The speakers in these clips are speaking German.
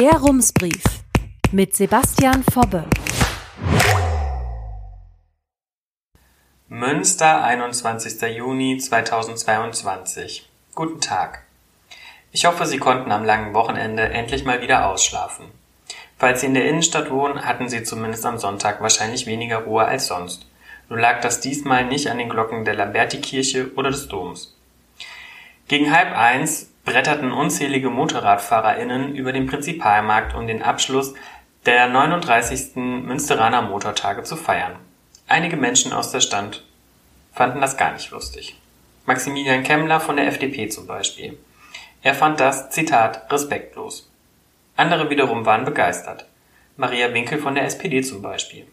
Der Rumsbrief mit Sebastian Fobbe. Münster, 21. Juni 2022. Guten Tag. Ich hoffe, Sie konnten am langen Wochenende endlich mal wieder ausschlafen. Falls Sie in der Innenstadt wohnen, hatten Sie zumindest am Sonntag wahrscheinlich weniger Ruhe als sonst. Nur lag das diesmal nicht an den Glocken der Lamberti-Kirche oder des Doms. Gegen halb eins bretterten unzählige MotorradfahrerInnen über den Prinzipalmarkt, um den Abschluss der 39. Münsteraner Motortage zu feiern. Einige Menschen aus der Stand fanden das gar nicht lustig. Maximilian Kemmler von der FDP zum Beispiel. Er fand das, Zitat, respektlos. Andere wiederum waren begeistert. Maria Winkel von der SPD zum Beispiel.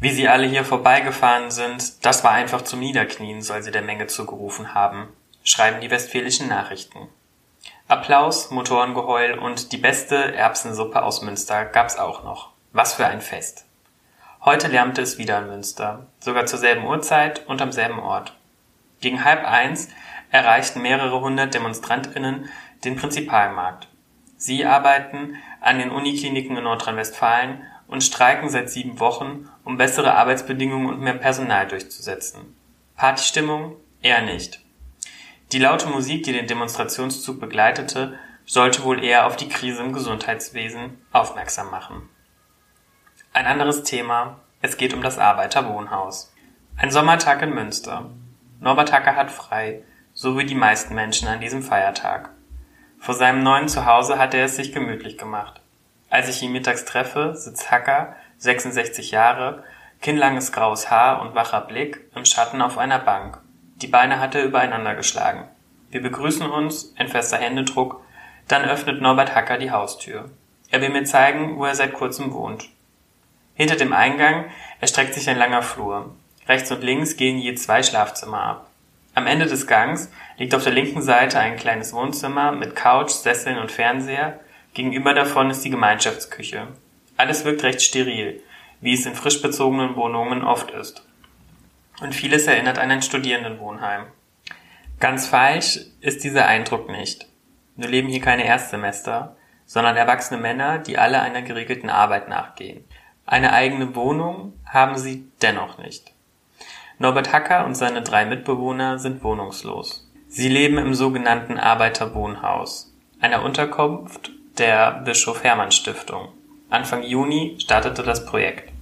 Wie sie alle hier vorbeigefahren sind, das war einfach zum Niederknien, soll sie der Menge zugerufen haben, schreiben die westfälischen Nachrichten. Applaus, Motorengeheul und die beste Erbsensuppe aus Münster gab's auch noch. Was für ein Fest. Heute lärmte es wieder in Münster, sogar zur selben Uhrzeit und am selben Ort. Gegen halb eins erreichten mehrere hundert DemonstrantInnen den Prinzipalmarkt. Sie arbeiten an den Unikliniken in Nordrhein-Westfalen und streiken seit sieben Wochen, um bessere Arbeitsbedingungen und mehr Personal durchzusetzen. Partystimmung? Eher nicht. Die laute Musik, die den Demonstrationszug begleitete, sollte wohl eher auf die Krise im Gesundheitswesen aufmerksam machen. Ein anderes Thema, es geht um das Arbeiterwohnhaus. Ein Sommertag in Münster. Norbert Hacker hat frei, so wie die meisten Menschen an diesem Feiertag. Vor seinem neuen Zuhause hat er es sich gemütlich gemacht. Als ich ihn mittags treffe, sitzt Hacker, 66 Jahre, kinnlanges graues Haar und wacher Blick, im Schatten auf einer Bank die Beine hat er übereinander geschlagen. Wir begrüßen uns, ein fester Händedruck, dann öffnet Norbert Hacker die Haustür. Er will mir zeigen, wo er seit kurzem wohnt. Hinter dem Eingang erstreckt sich ein langer Flur. Rechts und links gehen je zwei Schlafzimmer ab. Am Ende des Gangs liegt auf der linken Seite ein kleines Wohnzimmer mit Couch, Sesseln und Fernseher. Gegenüber davon ist die Gemeinschaftsküche. Alles wirkt recht steril, wie es in frisch bezogenen Wohnungen oft ist und vieles erinnert an ein Studierendenwohnheim. Ganz falsch ist dieser Eindruck nicht. Nur leben hier keine Erstsemester, sondern erwachsene Männer, die alle einer geregelten Arbeit nachgehen. Eine eigene Wohnung haben sie dennoch nicht. Norbert Hacker und seine drei Mitbewohner sind wohnungslos. Sie leben im sogenannten Arbeiterwohnhaus, einer Unterkunft der Bischof Hermann Stiftung. Anfang Juni startete das Projekt.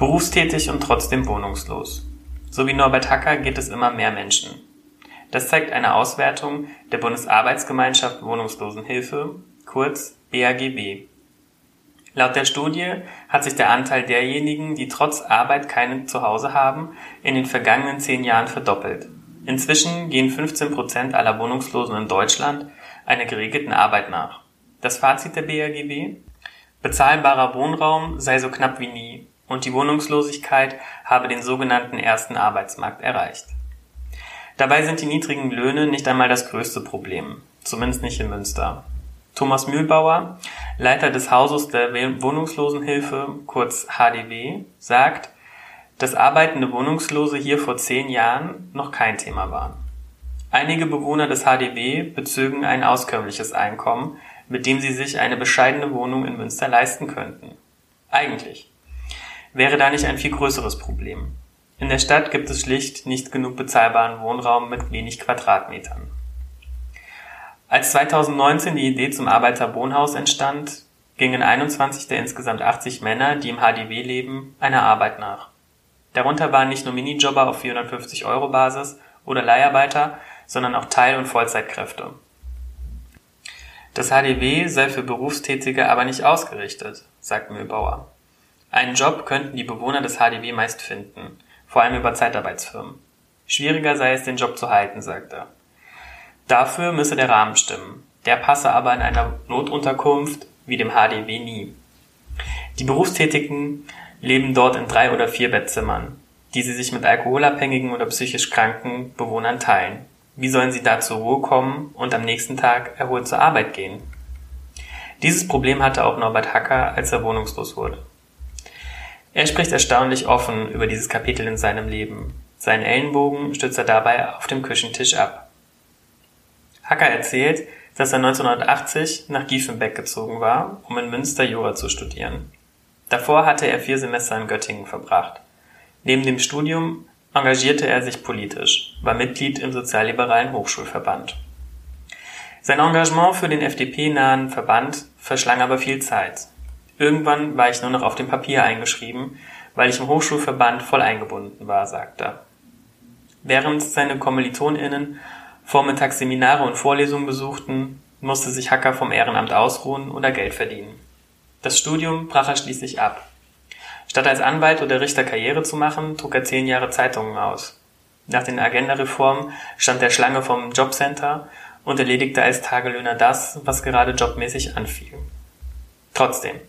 Berufstätig und trotzdem wohnungslos. So wie Norbert Hacker geht es immer mehr Menschen. Das zeigt eine Auswertung der Bundesarbeitsgemeinschaft Wohnungslosenhilfe, kurz BAGB. Laut der Studie hat sich der Anteil derjenigen, die trotz Arbeit keinen Zuhause haben, in den vergangenen zehn Jahren verdoppelt. Inzwischen gehen 15 Prozent aller Wohnungslosen in Deutschland einer geregelten Arbeit nach. Das Fazit der BAGB? Bezahlbarer Wohnraum sei so knapp wie nie und die Wohnungslosigkeit habe den sogenannten ersten Arbeitsmarkt erreicht. Dabei sind die niedrigen Löhne nicht einmal das größte Problem, zumindest nicht in Münster. Thomas Mühlbauer, Leiter des Hauses der Wohnungslosenhilfe, kurz HDW, sagt, dass arbeitende Wohnungslose hier vor zehn Jahren noch kein Thema waren. Einige Bewohner des HDW bezögen ein auskömmliches Einkommen, mit dem sie sich eine bescheidene Wohnung in Münster leisten könnten. Eigentlich wäre da nicht ein viel größeres Problem. In der Stadt gibt es schlicht nicht genug bezahlbaren Wohnraum mit wenig Quadratmetern. Als 2019 die Idee zum Arbeiterwohnhaus entstand, gingen 21 der insgesamt 80 Männer, die im HDW leben, einer Arbeit nach. Darunter waren nicht nur Minijobber auf 450 Euro Basis oder Leiharbeiter, sondern auch Teil- und Vollzeitkräfte. Das HDW sei für Berufstätige aber nicht ausgerichtet, sagt Mühlbauer. Einen Job könnten die Bewohner des HDW meist finden, vor allem über Zeitarbeitsfirmen. Schwieriger sei es, den Job zu halten, sagt er. Dafür müsse der Rahmen stimmen. Der passe aber in einer Notunterkunft wie dem HDW nie. Die Berufstätigen leben dort in drei oder vier Bettzimmern, die sie sich mit alkoholabhängigen oder psychisch kranken Bewohnern teilen. Wie sollen sie da zur Ruhe kommen und am nächsten Tag erholt zur Arbeit gehen? Dieses Problem hatte auch Norbert Hacker, als er wohnungslos wurde. Er spricht erstaunlich offen über dieses Kapitel in seinem Leben. Seinen Ellenbogen stützt er dabei auf dem Küchentisch ab. Hacker erzählt, dass er 1980 nach Giefenbeck gezogen war, um in Münster Jura zu studieren. Davor hatte er vier Semester in Göttingen verbracht. Neben dem Studium engagierte er sich politisch, war Mitglied im sozialliberalen Hochschulverband. Sein Engagement für den FDP-nahen Verband verschlang aber viel Zeit. Irgendwann war ich nur noch auf dem Papier eingeschrieben, weil ich im Hochschulverband voll eingebunden war, sagt er. Während seine KommilitonInnen vormittags Seminare und Vorlesungen besuchten, musste sich Hacker vom Ehrenamt ausruhen oder Geld verdienen. Das Studium brach er schließlich ab. Statt als Anwalt oder Richter Karriere zu machen, trug er zehn Jahre Zeitungen aus. Nach den Agenda-Reformen stand er Schlange vom Jobcenter und erledigte als Tagelöhner das, was gerade jobmäßig anfiel. Trotzdem.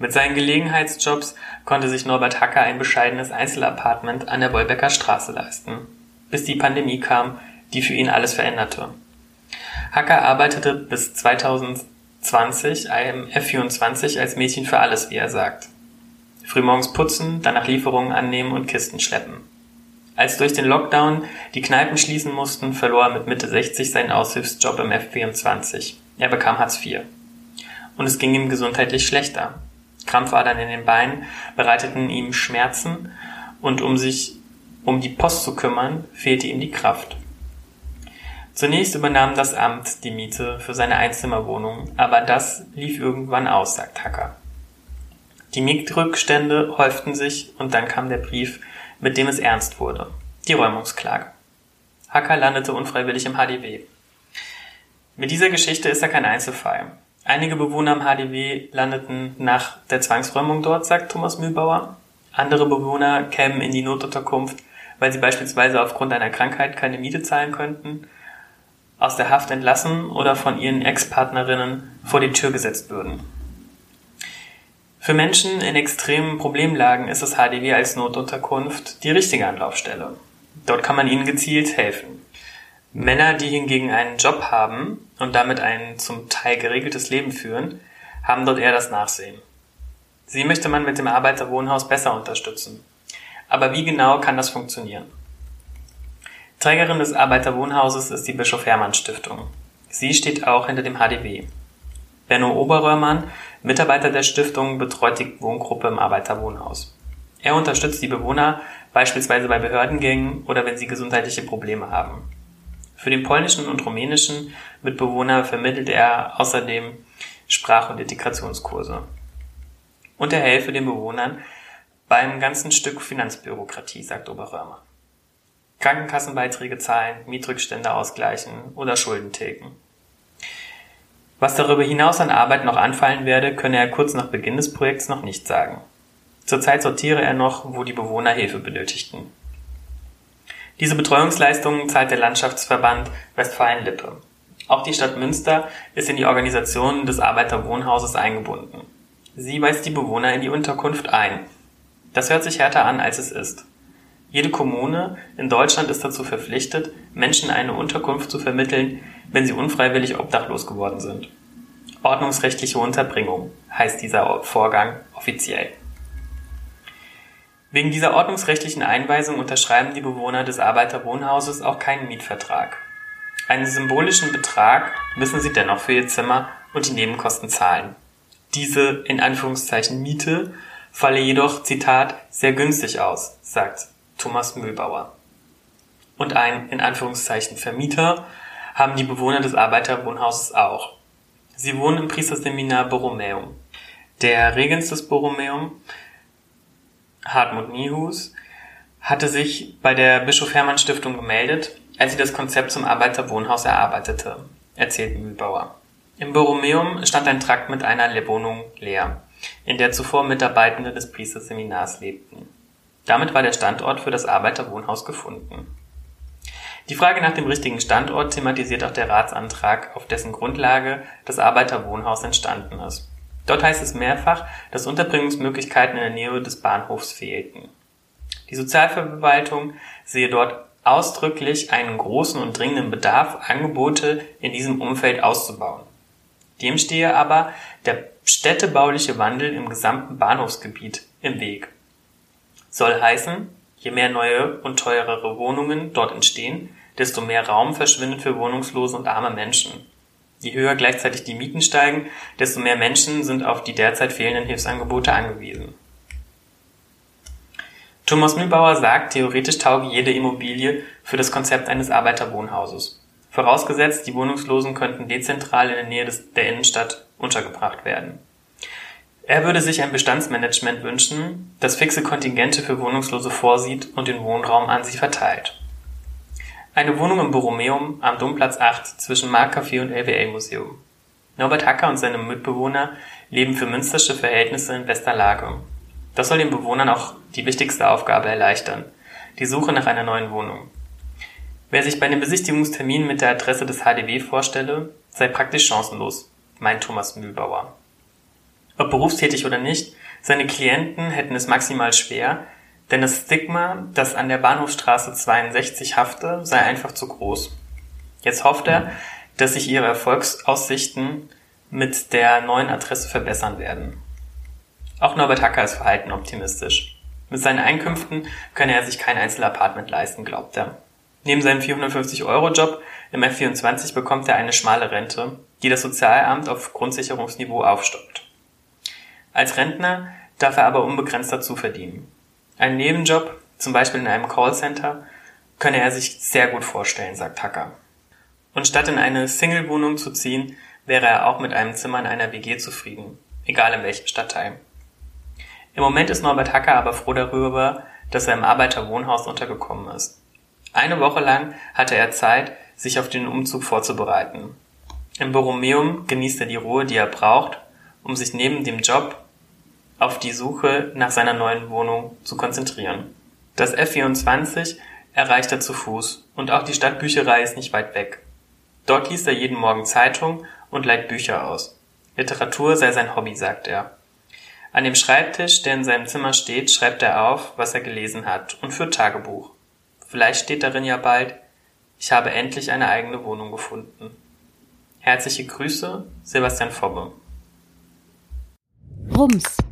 Mit seinen Gelegenheitsjobs konnte sich Norbert Hacker ein bescheidenes Einzelapartment an der Wolbecker Straße leisten, bis die Pandemie kam, die für ihn alles veränderte. Hacker arbeitete bis 2020 im F24 als Mädchen für alles, wie er sagt. Frühmorgens putzen, danach Lieferungen annehmen und Kisten schleppen. Als durch den Lockdown die Kneipen schließen mussten, verlor er mit Mitte 60 seinen Aushilfsjob im F24. Er bekam Hartz IV. Und es ging ihm gesundheitlich schlechter. Krampfadern in den Beinen bereiteten ihm Schmerzen und um sich um die Post zu kümmern, fehlte ihm die Kraft. Zunächst übernahm das Amt die Miete für seine Einzimmerwohnung, aber das lief irgendwann aus, sagt Hacker. Die Mietrückstände häuften sich und dann kam der Brief, mit dem es ernst wurde. Die Räumungsklage. Hacker landete unfreiwillig im HDW. Mit dieser Geschichte ist er kein Einzelfall. Einige Bewohner im HDW landeten nach der Zwangsräumung dort, sagt Thomas Mühlbauer. Andere Bewohner kämen in die Notunterkunft, weil sie beispielsweise aufgrund einer Krankheit keine Miete zahlen könnten, aus der Haft entlassen oder von ihren Ex-Partnerinnen vor die Tür gesetzt würden. Für Menschen in extremen Problemlagen ist das HDW als Notunterkunft die richtige Anlaufstelle. Dort kann man ihnen gezielt helfen. Männer, die hingegen einen Job haben und damit ein zum Teil geregeltes Leben führen, haben dort eher das Nachsehen. Sie möchte man mit dem Arbeiterwohnhaus besser unterstützen. Aber wie genau kann das funktionieren? Trägerin des Arbeiterwohnhauses ist die Bischof Hermann Stiftung. Sie steht auch hinter dem HDW. Benno Oberröhrmann, Mitarbeiter der Stiftung, betreut die Wohngruppe im Arbeiterwohnhaus. Er unterstützt die Bewohner beispielsweise bei Behördengängen oder wenn sie gesundheitliche Probleme haben. Für den polnischen und rumänischen Mitbewohner vermittelt er außerdem Sprach- und Integrationskurse. Und er helfe den Bewohnern beim ganzen Stück Finanzbürokratie, sagt Oberrömer. Krankenkassenbeiträge zahlen, Mietrückstände ausgleichen oder Schulden tilgen. Was darüber hinaus an Arbeit noch anfallen werde, könne er kurz nach Beginn des Projekts noch nicht sagen. Zurzeit sortiere er noch, wo die Bewohner Hilfe benötigten. Diese Betreuungsleistungen zahlt der Landschaftsverband Westfalen-Lippe. Auch die Stadt Münster ist in die Organisation des Arbeiterwohnhauses eingebunden. Sie weist die Bewohner in die Unterkunft ein. Das hört sich härter an, als es ist. Jede Kommune in Deutschland ist dazu verpflichtet, Menschen eine Unterkunft zu vermitteln, wenn sie unfreiwillig obdachlos geworden sind. Ordnungsrechtliche Unterbringung heißt dieser Vorgang offiziell. Wegen dieser ordnungsrechtlichen Einweisung unterschreiben die Bewohner des Arbeiterwohnhauses auch keinen Mietvertrag. Einen symbolischen Betrag müssen sie dennoch für ihr Zimmer und die Nebenkosten zahlen. Diese in Anführungszeichen Miete falle jedoch, Zitat, sehr günstig aus, sagt Thomas Mühlbauer. Und ein in Anführungszeichen Vermieter haben die Bewohner des Arbeiterwohnhauses auch. Sie wohnen im Priesterseminar Borromäum. Der Regens des Borromäum, Hartmut Niehus, hatte sich bei der Bischof Hermann Stiftung gemeldet, als sie das Konzept zum Arbeiterwohnhaus erarbeitete, erzählt Mühlbauer. Im Borromäum stand ein Trakt mit einer Wohnung leer, in der zuvor Mitarbeitende des Priesterseminars lebten. Damit war der Standort für das Arbeiterwohnhaus gefunden. Die Frage nach dem richtigen Standort thematisiert auch der Ratsantrag, auf dessen Grundlage das Arbeiterwohnhaus entstanden ist. Dort heißt es mehrfach, dass Unterbringungsmöglichkeiten in der Nähe des Bahnhofs fehlten. Die Sozialverwaltung sehe dort ausdrücklich einen großen und dringenden Bedarf, Angebote in diesem Umfeld auszubauen. Dem stehe aber der städtebauliche Wandel im gesamten Bahnhofsgebiet im Weg. Soll heißen, je mehr neue und teurere Wohnungen dort entstehen, desto mehr Raum verschwindet für wohnungslose und arme Menschen. Je höher gleichzeitig die Mieten steigen, desto mehr Menschen sind auf die derzeit fehlenden Hilfsangebote angewiesen. Thomas Mühlbauer sagt, theoretisch tauge jede Immobilie für das Konzept eines Arbeiterwohnhauses. Vorausgesetzt, die Wohnungslosen könnten dezentral in der Nähe des, der Innenstadt untergebracht werden. Er würde sich ein Bestandsmanagement wünschen, das fixe Kontingente für Wohnungslose vorsieht und den Wohnraum an sie verteilt. Eine Wohnung im Borromeum am Domplatz 8 zwischen Marktcafé und LWL-Museum. Norbert Hacker und seine Mitbewohner leben für münstersche Verhältnisse in bester Lage. Das soll den Bewohnern auch die wichtigste Aufgabe erleichtern, die Suche nach einer neuen Wohnung. Wer sich bei einem Besichtigungstermin mit der Adresse des HDW vorstelle, sei praktisch chancenlos, meint Thomas Mühlbauer. Ob berufstätig oder nicht, seine Klienten hätten es maximal schwer, denn das Stigma, das an der Bahnhofstraße 62 hafte, sei einfach zu groß. Jetzt hofft er, dass sich ihre Erfolgsaussichten mit der neuen Adresse verbessern werden. Auch Norbert Hacker ist verhalten optimistisch. Mit seinen Einkünften könne er sich kein Einzelapartment leisten, glaubt er. Neben seinem 450-Euro-Job im F24 bekommt er eine schmale Rente, die das Sozialamt auf Grundsicherungsniveau aufstockt. Als Rentner darf er aber unbegrenzt dazu verdienen. Einen Nebenjob, zum Beispiel in einem Callcenter, könne er sich sehr gut vorstellen, sagt Hacker. Und statt in eine Single-Wohnung zu ziehen, wäre er auch mit einem Zimmer in einer WG zufrieden, egal in welchem Stadtteil. Im Moment ist Norbert Hacker aber froh darüber, dass er im Arbeiterwohnhaus untergekommen ist. Eine Woche lang hatte er Zeit, sich auf den Umzug vorzubereiten. Im Borromeum genießt er die Ruhe, die er braucht, um sich neben dem Job auf die Suche nach seiner neuen Wohnung zu konzentrieren. Das F24 erreicht er zu Fuß und auch die Stadtbücherei ist nicht weit weg. Dort liest er jeden Morgen Zeitung und leiht Bücher aus. Literatur sei sein Hobby, sagt er. An dem Schreibtisch, der in seinem Zimmer steht, schreibt er auf, was er gelesen hat und führt Tagebuch. Vielleicht steht darin ja bald, ich habe endlich eine eigene Wohnung gefunden. Herzliche Grüße, Sebastian Fobbe. Rums,